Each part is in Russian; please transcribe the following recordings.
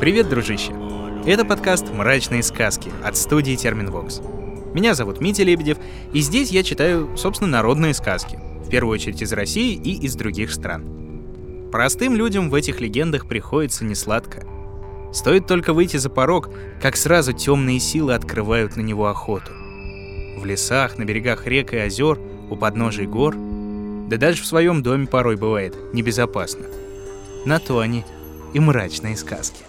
Привет, дружище! Это подкаст «Мрачные сказки» от студии Терминвокс. Меня зовут Митя Лебедев, и здесь я читаю, собственно, народные сказки, в первую очередь из России и из других стран. Простым людям в этих легендах приходится несладко. Стоит только выйти за порог, как сразу темные силы открывают на него охоту. В лесах, на берегах рек и озер, у подножий гор, да даже в своем доме порой бывает небезопасно. На то они и мрачные сказки.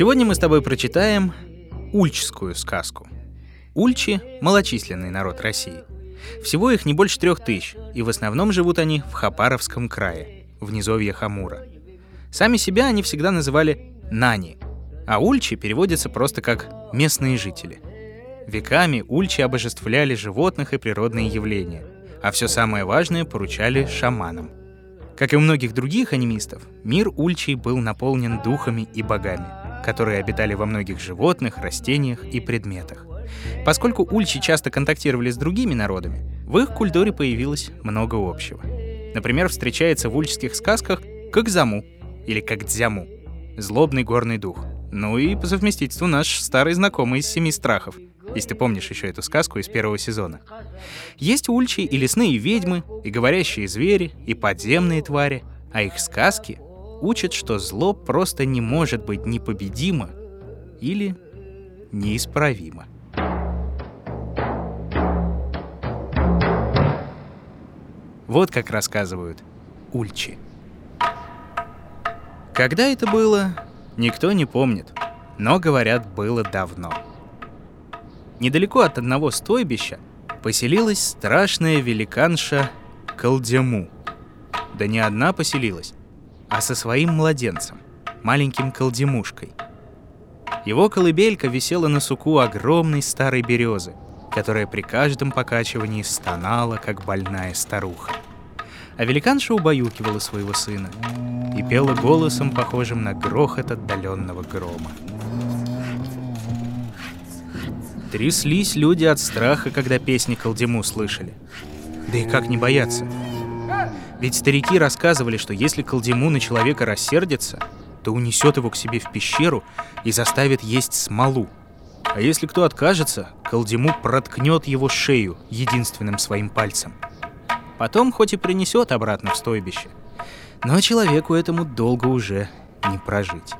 Сегодня мы с тобой прочитаем ульчскую сказку. Ульчи — малочисленный народ России. Всего их не больше трех тысяч, и в основном живут они в Хапаровском крае, в низовье Хамура. Сами себя они всегда называли «нани», а ульчи переводятся просто как «местные жители». Веками ульчи обожествляли животных и природные явления, а все самое важное поручали шаманам. Как и у многих других анимистов, мир ульчей был наполнен духами и богами — которые обитали во многих животных, растениях и предметах. Поскольку ульчи часто контактировали с другими народами, в их культуре появилось много общего. Например, встречается в ульчских сказках как заму или как дзяму — злобный горный дух. Ну и по совместительству наш старый знакомый из «Семи страхов», если ты помнишь еще эту сказку из первого сезона. Есть ульчи и лесные ведьмы, и говорящие звери, и подземные твари, а их сказки учат, что зло просто не может быть непобедимо или неисправимо. Вот как рассказывают ульчи. Когда это было, никто не помнит, но, говорят, было давно. Недалеко от одного стойбища поселилась страшная великанша Колдему. Да не одна поселилась, а со своим младенцем, маленьким колдемушкой. Его колыбелька висела на суку огромной старой березы, которая при каждом покачивании стонала, как больная старуха. А великанша убаюкивала своего сына и пела голосом, похожим на грохот отдаленного грома. Тряслись люди от страха, когда песни колдему слышали. Да и как не бояться — ведь старики рассказывали, что если колдему на человека рассердится, то унесет его к себе в пещеру и заставит есть смолу. А если кто откажется, колдему проткнет его шею единственным своим пальцем. Потом хоть и принесет обратно в стойбище, но человеку этому долго уже не прожить.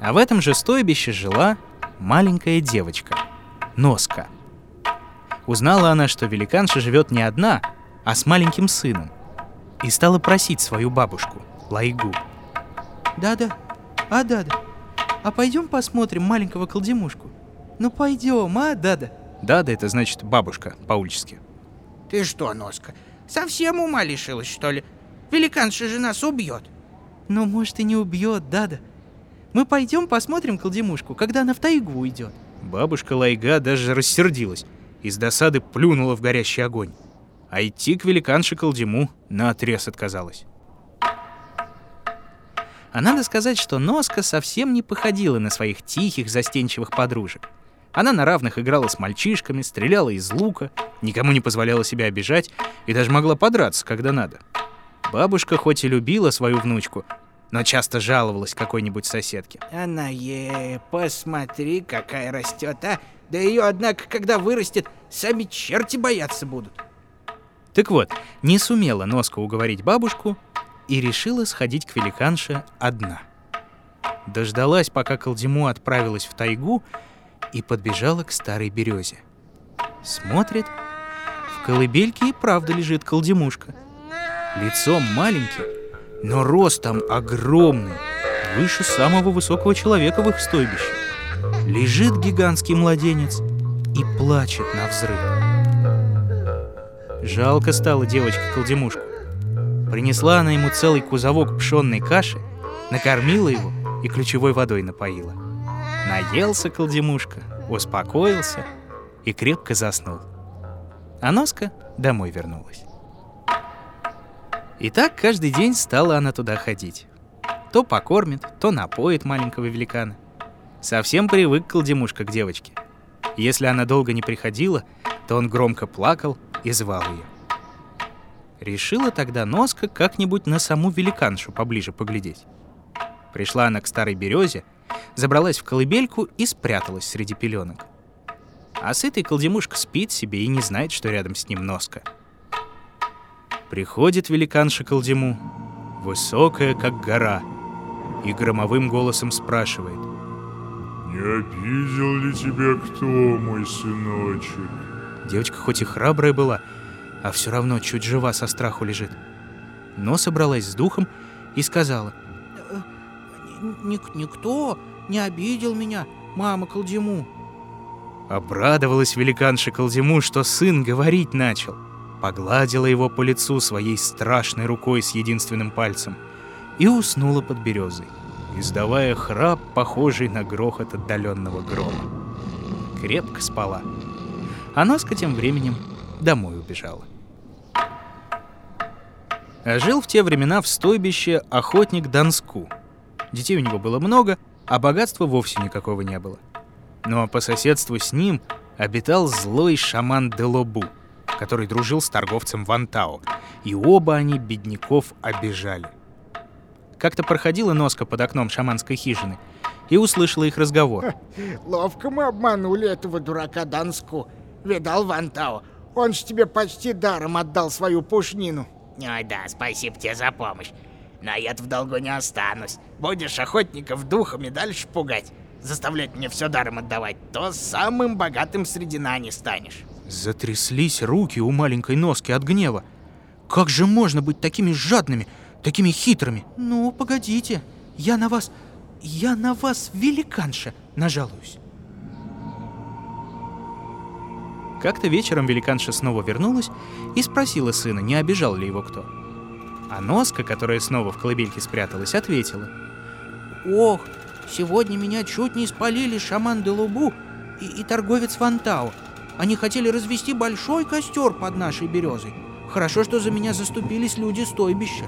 А в этом же стойбище жила маленькая девочка, Носка. Узнала она, что великанша живет не одна, а с маленьким сыном. И стала просить свою бабушку, Лайгу. Да-да, а да-да. А пойдем посмотрим маленького колдемушку. Ну пойдем, а, да-да. Да-да, это значит бабушка по-ульчески. Ты что, Носка, совсем ума лишилась, что ли? Великанша же нас убьет. Ну, может, и не убьет, да-да. Мы пойдем посмотрим колдемушку, когда она в тайгу уйдет. Бабушка Лайга даже рассердилась и с досады плюнула в горящий огонь а идти к великанше Колдему наотрез отказалась. А надо сказать, что Носка совсем не походила на своих тихих, застенчивых подружек. Она на равных играла с мальчишками, стреляла из лука, никому не позволяла себя обижать и даже могла подраться, когда надо. Бабушка хоть и любила свою внучку, но часто жаловалась какой-нибудь соседке. Она е, посмотри, какая растет, а! Да ее, однако, когда вырастет, сами черти бояться будут. Так вот, не сумела Носка уговорить бабушку и решила сходить к великанше одна. Дождалась, пока Колдему отправилась в тайгу и подбежала к старой березе. Смотрит, в колыбельке и правда лежит Колдемушка. Лицом маленький, но ростом огромный, выше самого высокого человека в их стойбище. Лежит гигантский младенец и плачет на взрыв. Жалко стало девочке-колдемушку. Принесла она ему целый кузовок пшенной каши, накормила его и ключевой водой напоила. Наелся колдемушка, успокоился и крепко заснул. А Носка домой вернулась. И так каждый день стала она туда ходить. То покормит, то напоит маленького великана. Совсем привык колдемушка к девочке. Если она долго не приходила, то он громко плакал и звал ее. Решила тогда Носка как-нибудь на саму великаншу поближе поглядеть. Пришла она к старой березе, забралась в колыбельку и спряталась среди пеленок. А сытый колдемушка спит себе и не знает, что рядом с ним Носка. Приходит великанша колдему, высокая, как гора, и громовым голосом спрашивает. «Не обидел ли тебя кто, мой сыночек?» Девочка хоть и храбрая была, а все равно чуть жива со страху лежит. Но собралась с духом и сказала. Ник «Никто не обидел меня, мама Колдему». Обрадовалась великанша Колдему, что сын говорить начал. Погладила его по лицу своей страшной рукой с единственным пальцем и уснула под березой, издавая храп, похожий на грохот отдаленного грома. Крепко спала. А Носка тем временем домой убежала. А жил в те времена в стойбище охотник Донску. Детей у него было много, а богатства вовсе никакого не было. Но по соседству с ним обитал злой шаман Делобу, который дружил с торговцем Вантао, и оба они бедняков обижали. Как-то проходила Носка под окном шаманской хижины и услышала их разговор. Ловко мы обманули этого дурака Данску. Видал Вантао? Он ж тебе почти даром отдал свою пушнину. Ой, да, спасибо тебе за помощь. Но я-то в долгу не останусь. Будешь охотников духами дальше пугать, заставлять мне все даром отдавать, то самым богатым среди нани станешь. Затряслись руки у маленькой носки от гнева. Как же можно быть такими жадными, такими хитрыми? Ну, погодите, я на вас, я на вас, великанша, нажалуюсь. Как-то вечером великанша снова вернулась и спросила сына, не обижал ли его кто. А Носка, которая снова в колыбельке спряталась, ответила. «Ох, сегодня меня чуть не спалили шаман де Лубу и, и торговец Фантау. Они хотели развести большой костер под нашей березой. Хорошо, что за меня заступились люди стойбища».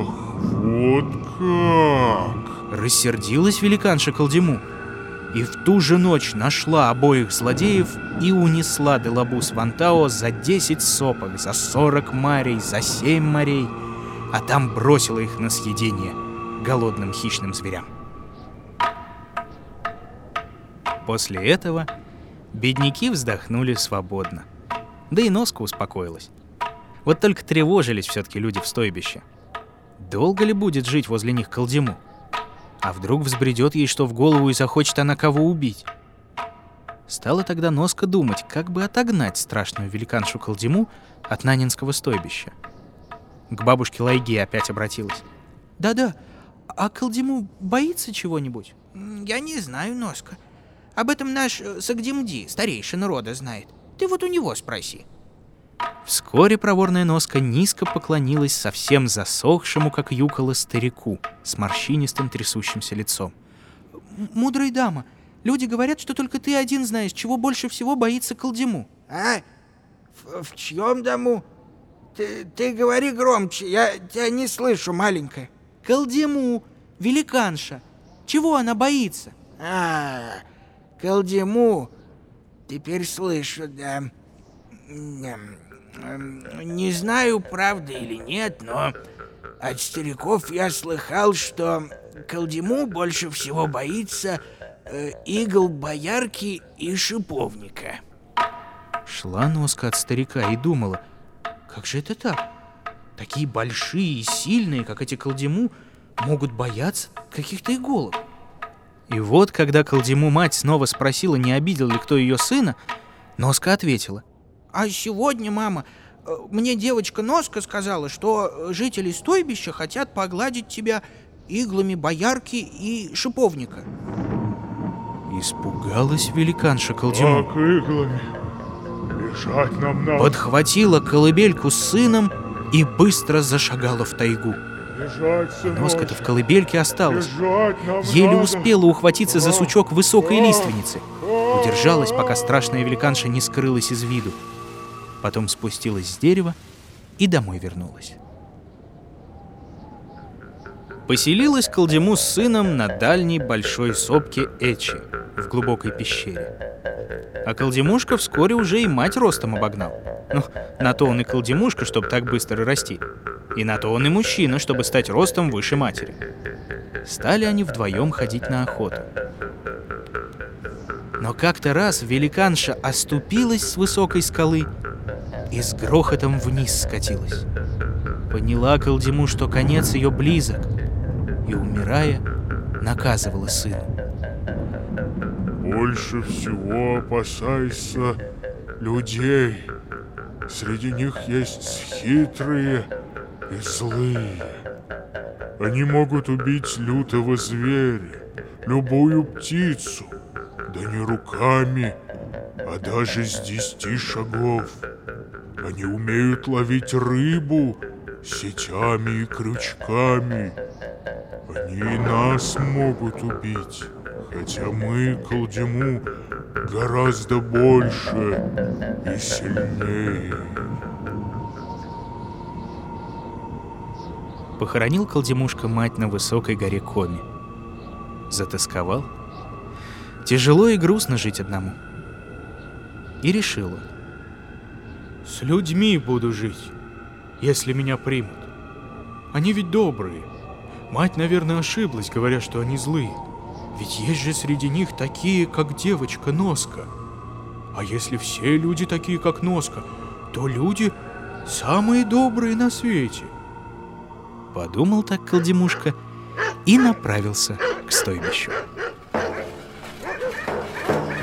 Ах, вот как! Рассердилась великанша Колдему и в ту же ночь нашла обоих злодеев и унесла Делабу с Вантао за 10 сопок, за 40 марей, за 7 морей, а там бросила их на съедение голодным хищным зверям. После этого бедняки вздохнули свободно. Да и носка успокоилась. Вот только тревожились все-таки люди в стойбище. Долго ли будет жить возле них колдему? А вдруг взбредет ей что в голову и захочет она кого убить? Стала тогда Носка думать, как бы отогнать страшную великаншу Колдему от Нанинского стойбища. К бабушке Лайге опять обратилась. Да-да, а Колдему боится чего-нибудь? Я не знаю, Носка. Об этом наш э, Сагдимди, старейшина рода, знает. Ты вот у него спроси. Вскоре проворная носка низко поклонилась совсем засохшему, как юкола, старику с морщинистым трясущимся лицом. «Мудрая дама, люди говорят, что только ты один знаешь, чего больше всего боится колдему». «А? В, в чьем дому? Ты, ты говори громче, я тебя не слышу, маленькая». «Колдему, великанша. Чего она боится?» «А, колдему. Теперь слышу, да». Не знаю, правда или нет, но от стариков я слыхал, что колдему больше всего боится э, игл боярки и шиповника. Шла носка от старика и думала, как же это так? Такие большие и сильные, как эти колдему, могут бояться каких-то иголок. И вот, когда колдему мать снова спросила, не обидел ли кто ее сына, Носка ответила. А сегодня, мама, э, мне девочка Носка сказала, что жители стойбища хотят погладить тебя иглами боярки и шиповника. Испугалась великанша колдему. Как иглами? Бежать нам надо. подхватила колыбельку с сыном и быстро зашагала в тайгу. Носка-то в колыбельке осталась. Еле надо. успела ухватиться за сучок высокой лиственницы. Удержалась, пока страшная великанша не скрылась из виду. Потом спустилась с дерева и домой вернулась. Поселилась Колдему с сыном на дальней большой сопке Эчи в глубокой пещере. А Колдемушка вскоре уже и мать ростом обогнал. Ну, на то он и Колдемушка, чтобы так быстро расти. И на то он и мужчина, чтобы стать ростом выше матери. Стали они вдвоем ходить на охоту. Но как-то раз великанша оступилась с высокой скалы и с грохотом вниз скатилась. Поняла Колдему, что конец ее близок, и, умирая, наказывала сына. Больше всего опасайся людей. Среди них есть хитрые и злые. Они могут убить лютого зверя, любую птицу, да не руками, а даже с десяти шагов. Они умеют ловить рыбу сетями и крючками. Они и нас могут убить, хотя мы, колдему, гораздо больше и сильнее. Похоронил Колдемушка мать на высокой горе Коми. Затасковал. Тяжело и грустно жить одному. И решил он. С людьми буду жить, если меня примут. Они ведь добрые. Мать, наверное, ошиблась, говоря, что они злые. Ведь есть же среди них такие, как девочка Носка. А если все люди такие, как Носка, то люди самые добрые на свете. Подумал так Колдемушка и направился к стойбищу.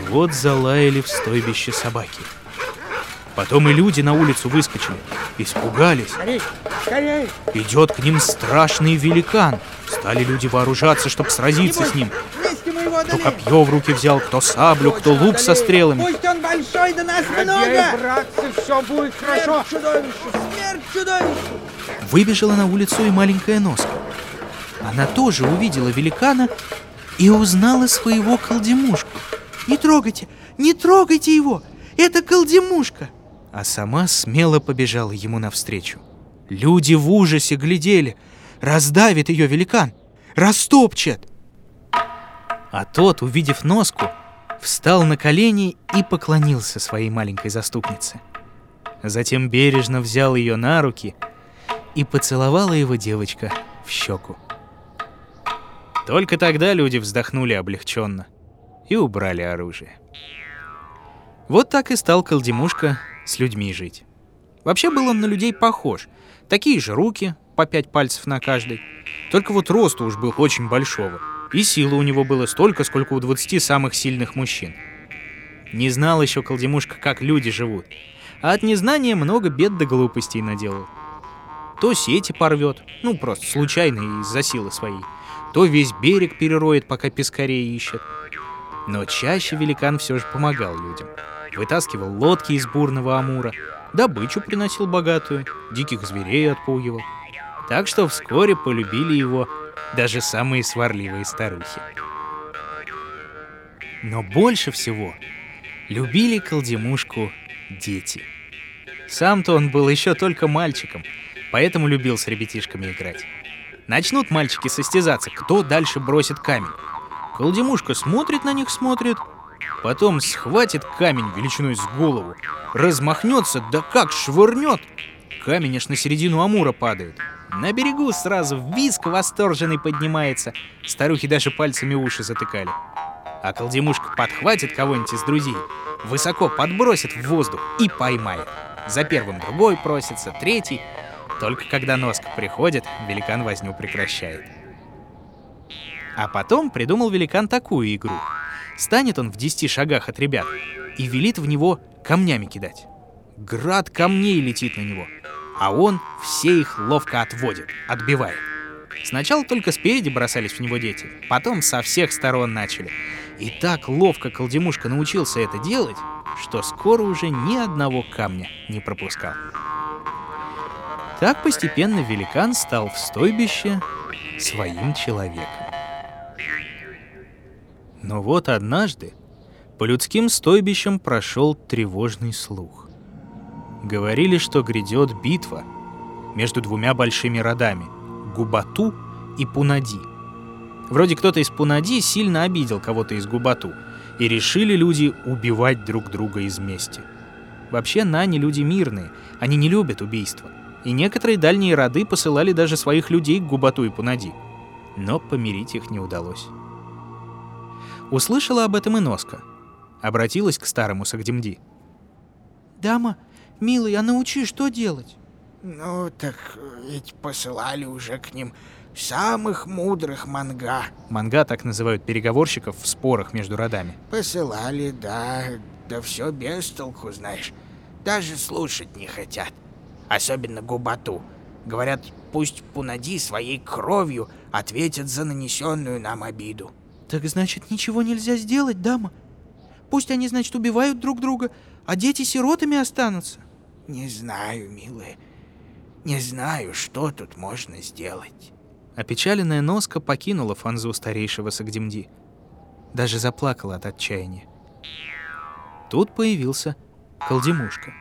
Вот залаяли в стойбище собаки. Потом и люди на улицу выскочили, испугались. Идет к ним страшный великан. Стали люди вооружаться, чтобы сразиться с ним. Кто копье в руки взял, кто саблю, кто лук со стрелами. Пусть он большой, да нас много! братцы, все будет хорошо! Смерть чудовищу! Смерть чудовищу! Выбежала на улицу и маленькая носка. Она тоже увидела великана и узнала своего колдемушку. Не трогайте, не трогайте его! Это колдемушка! А сама смело побежала ему навстречу. Люди в ужасе глядели. Раздавит ее великан, растопчет. А тот, увидев носку, встал на колени и поклонился своей маленькой заступнице. Затем бережно взял ее на руки и поцеловала его девочка в щеку. Только тогда люди вздохнули облегченно и убрали оружие. Вот так и стал Колдемушка с людьми жить. Вообще был он на людей похож. Такие же руки, по пять пальцев на каждой. Только вот росту уж был очень большого. И силы у него было столько, сколько у 20 самых сильных мужчин. Не знал еще Колдемушка, как люди живут. А от незнания много бед да глупостей наделал. То сети порвет, ну просто случайно из-за силы своей. То весь берег перероет, пока пескарей ищет. Но чаще великан все же помогал людям. Вытаскивал лодки из бурного Амура, добычу приносил богатую, диких зверей отпугивал. Так что вскоре полюбили его даже самые сварливые старухи. Но больше всего любили колдемушку дети. Сам-то он был еще только мальчиком, поэтому любил с ребятишками играть. Начнут мальчики состязаться, кто дальше бросит камень. Колдемушка смотрит на них, смотрит, потом схватит камень величиной с голову, размахнется, да как швырнет. Камень аж на середину Амура падает. На берегу сразу виск восторженный поднимается. Старухи даже пальцами уши затыкали. А колдемушка подхватит кого-нибудь из друзей, высоко подбросит в воздух и поймает. За первым другой просится, третий. Только когда носка приходит, великан возню прекращает. А потом придумал великан такую игру. Станет он в 10 шагах от ребят и велит в него камнями кидать. Град камней летит на него, а он все их ловко отводит, отбивает. Сначала только спереди бросались в него дети, потом со всех сторон начали. И так ловко колдемушка научился это делать, что скоро уже ни одного камня не пропускал. Так постепенно великан стал в стойбище своим человеком. Но вот однажды по людским стойбищам прошел тревожный слух. Говорили, что грядет битва между двумя большими родами — Губату и Пунади. Вроде кто-то из Пунади сильно обидел кого-то из Губату, и решили люди убивать друг друга из мести. Вообще, Нани люди мирные, они не любят убийства. И некоторые дальние роды посылали даже своих людей к Губату и Пунади. Но помирить их не удалось. Услышала об этом и Носка. Обратилась к старому Сагдимди. «Дама, милый, а научи, что делать?» Ну, так ведь посылали уже к ним самых мудрых манга. Манга так называют переговорщиков в спорах между родами. Посылали, да, да все без толку, знаешь. Даже слушать не хотят. Особенно Губату. Говорят, пусть Пунади своей кровью ответят за нанесенную нам обиду. Так значит, ничего нельзя сделать, дама? Пусть они, значит, убивают друг друга, а дети сиротами останутся. Не знаю, милая. Не знаю, что тут можно сделать. Опечаленная носка покинула фанзу старейшего Сагдимди. Даже заплакала от отчаяния. Тут появился Колдемушка.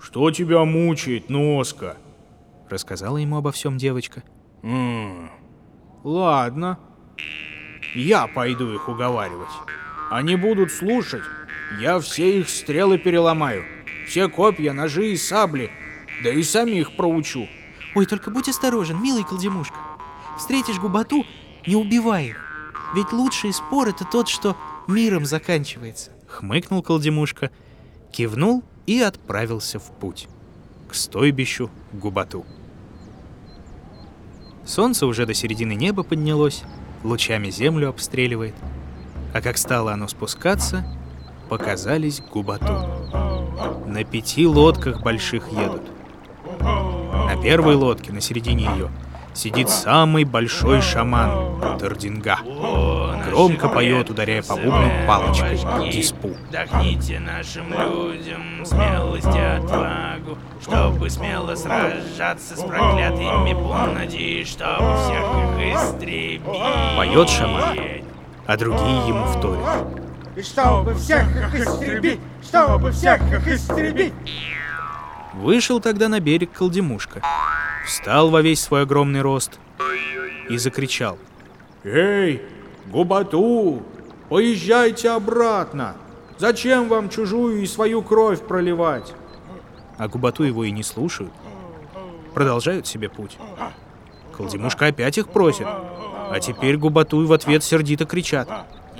«Что тебя мучает, носка?» Рассказала ему обо всем девочка. «М -м, ладно, я пойду их уговаривать. Они будут слушать, я все их стрелы переломаю. Все копья, ножи и сабли, да и самих проучу. Ой, только будь осторожен, милый колдемушка. Встретишь губату, не убивай их. Ведь лучший спор это тот, что миром заканчивается. Хмыкнул колдемушка, кивнул и отправился в путь. К стойбищу губату. Солнце уже до середины неба поднялось, лучами землю обстреливает. А как стало оно спускаться, показались губату. На пяти лодках больших едут. На первой лодке, на середине ее, сидит самый большой шаман Тардинга. Громко поет, ударяя по бубну палочкой диспу. Вдохните нашим людям смелость и отвагу, чтобы смело сражаться с проклятыми Пунади, чтобы всех их истребить. Поет шаман, а другие ему вторят. И чтобы всех их истребить, чтобы всех их истребить. Вышел тогда на берег Колдемушка, встал во весь свой огромный рост и закричал. «Эй, Губату, поезжайте обратно! Зачем вам чужую и свою кровь проливать?» А Губату его и не слушают. Продолжают себе путь. Колдемушка опять их просит. А теперь Губатуй в ответ сердито кричат.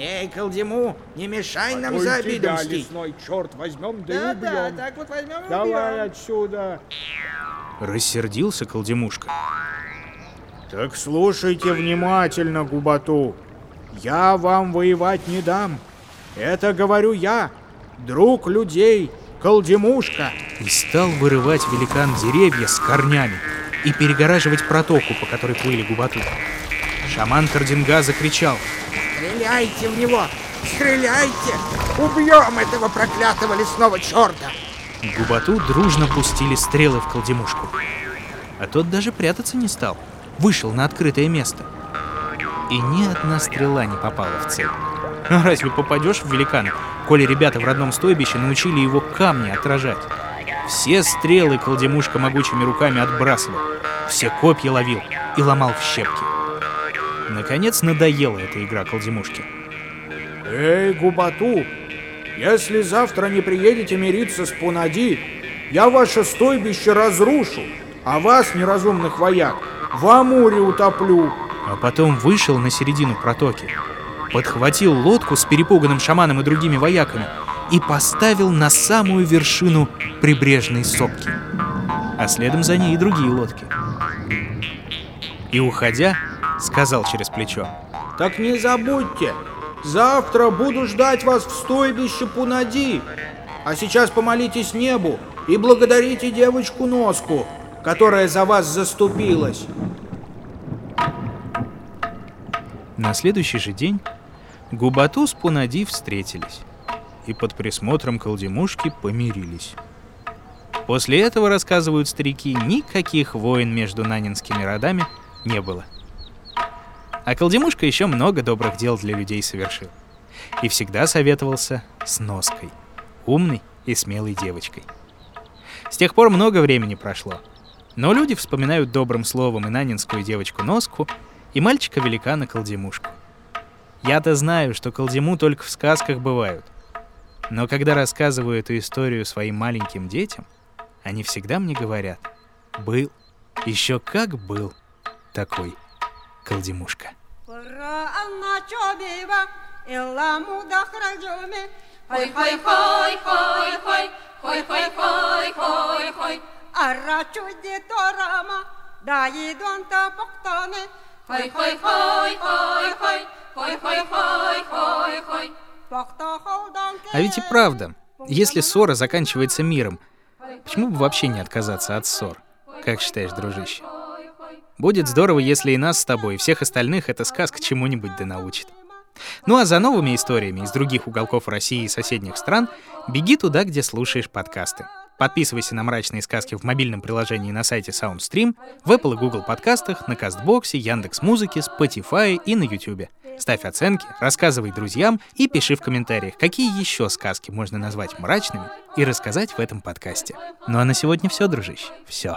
Эй, Колдему, не мешай нам за обиду мстить. лесной черт, возьмем да, Да, и да, убьем. так вот возьмем и Давай убьем. отсюда. Рассердился Колдемушка. Так слушайте внимательно, Губату. Я вам воевать не дам. Это говорю я, друг людей, Колдемушка. И стал вырывать великан деревья с корнями и перегораживать протоку, по которой плыли Губату. Шаман Кардинга закричал. Стреляйте в него! Стреляйте! Убьем этого проклятого лесного черта! Губату дружно пустили стрелы в колдемушку. А тот даже прятаться не стал. Вышел на открытое место. И ни одна стрела не попала в цель. А разве попадешь в великана, коли ребята в родном стойбище научили его камни отражать? Все стрелы колдемушка могучими руками отбрасывал, все копья ловил и ломал в щепки. Наконец надоела эта игра колдемушки. Эй, Губату, если завтра не приедете мириться с Пунади, я ваше стойбище разрушу, а вас, неразумных вояк, в Амуре утоплю. А потом вышел на середину протоки, подхватил лодку с перепуганным шаманом и другими вояками и поставил на самую вершину прибрежной сопки. А следом за ней и другие лодки. И уходя, сказал через плечо. Так не забудьте, завтра буду ждать вас в стойбище Пунади. А сейчас помолитесь небу и благодарите девочку Носку, которая за вас заступилась. На следующий же день Губату с Пунади встретились. и под присмотром колдемушки помирились. После этого, рассказывают старики, никаких войн между нанинскими родами не было. А колдемушка еще много добрых дел для людей совершил. И всегда советовался с Ноской, умной и смелой девочкой. С тех пор много времени прошло. Но люди вспоминают добрым словом и нанинскую девочку Носку, и мальчика-великана Колдемушку. Я-то знаю, что Колдему только в сказках бывают. Но когда рассказываю эту историю своим маленьким детям, они всегда мне говорят, был, еще как был такой колдемушка. А ведь и правда, если ссора заканчивается миром, почему бы вообще не отказаться от ссор? Как считаешь, дружище? Будет здорово, если и нас с тобой, и всех остальных эта сказка чему-нибудь да научит. Ну а за новыми историями из других уголков России и соседних стран беги туда, где слушаешь подкасты. Подписывайся на «Мрачные сказки» в мобильном приложении на сайте SoundStream, в Apple и Google подкастах, на Кастбоксе, Яндекс.Музыке, Spotify и на YouTube. Ставь оценки, рассказывай друзьям и пиши в комментариях, какие еще сказки можно назвать мрачными и рассказать в этом подкасте. Ну а на сегодня все, дружище. Все.